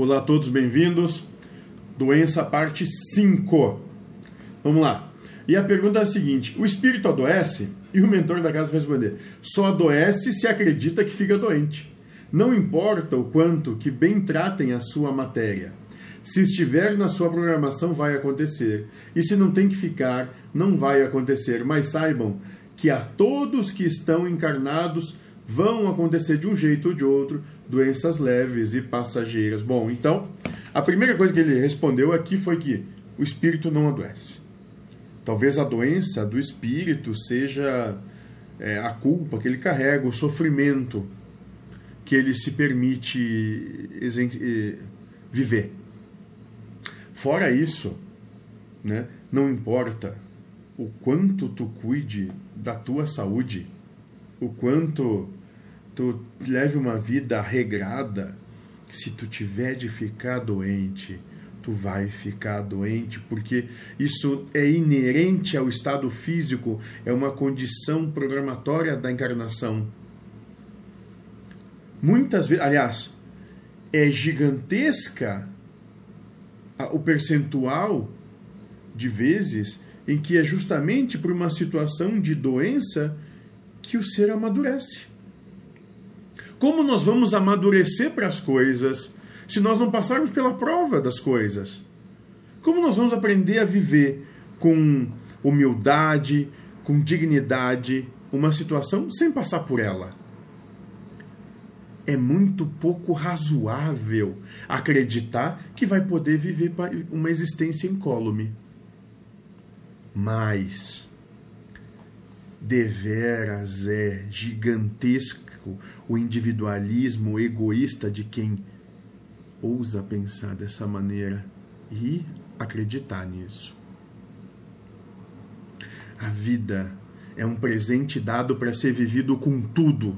Olá a todos, bem-vindos. Doença parte 5. Vamos lá. E a pergunta é a seguinte: o espírito adoece? E o mentor da casa vai responder: só adoece se acredita que fica doente. Não importa o quanto que bem tratem a sua matéria. Se estiver na sua programação, vai acontecer. E se não tem que ficar, não vai acontecer. Mas saibam que a todos que estão encarnados vão acontecer de um jeito ou de outro doenças leves e passageiras. Bom, então, a primeira coisa que ele respondeu aqui foi que o espírito não adoece. Talvez a doença do espírito seja é, a culpa que ele carrega, o sofrimento que ele se permite viver. Fora isso, né, não importa o quanto tu cuide da tua saúde, o quanto tu leve uma vida regrada, se tu tiver de ficar doente, tu vai ficar doente, porque isso é inerente ao estado físico, é uma condição programatória da encarnação. Muitas vezes, aliás, é gigantesca o percentual de vezes em que é justamente por uma situação de doença que o ser amadurece. Como nós vamos amadurecer para as coisas se nós não passarmos pela prova das coisas? Como nós vamos aprender a viver com humildade, com dignidade, uma situação sem passar por ela? É muito pouco razoável acreditar que vai poder viver uma existência incólume. Mas deveras é gigantesco o individualismo egoísta de quem ousa pensar dessa maneira e acreditar nisso. A vida é um presente dado para ser vivido com tudo,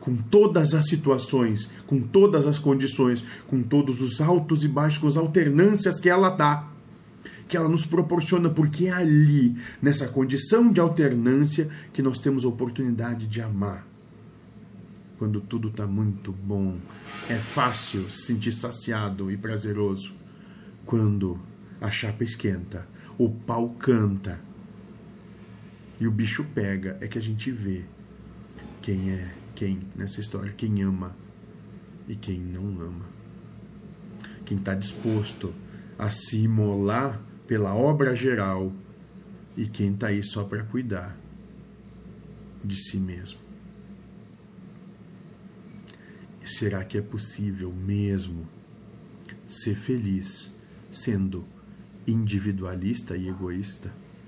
com todas as situações, com todas as condições, com todos os altos e baixos, com as alternâncias que ela dá, que ela nos proporciona, porque é ali, nessa condição de alternância, que nós temos a oportunidade de amar quando tudo está muito bom. É fácil se sentir saciado e prazeroso. Quando a chapa esquenta, o pau canta e o bicho pega, é que a gente vê quem é quem nessa história, quem ama e quem não ama. Quem está disposto a se imolar pela obra geral e quem está aí só para cuidar de si mesmo. Será que é possível mesmo ser feliz sendo individualista e egoísta?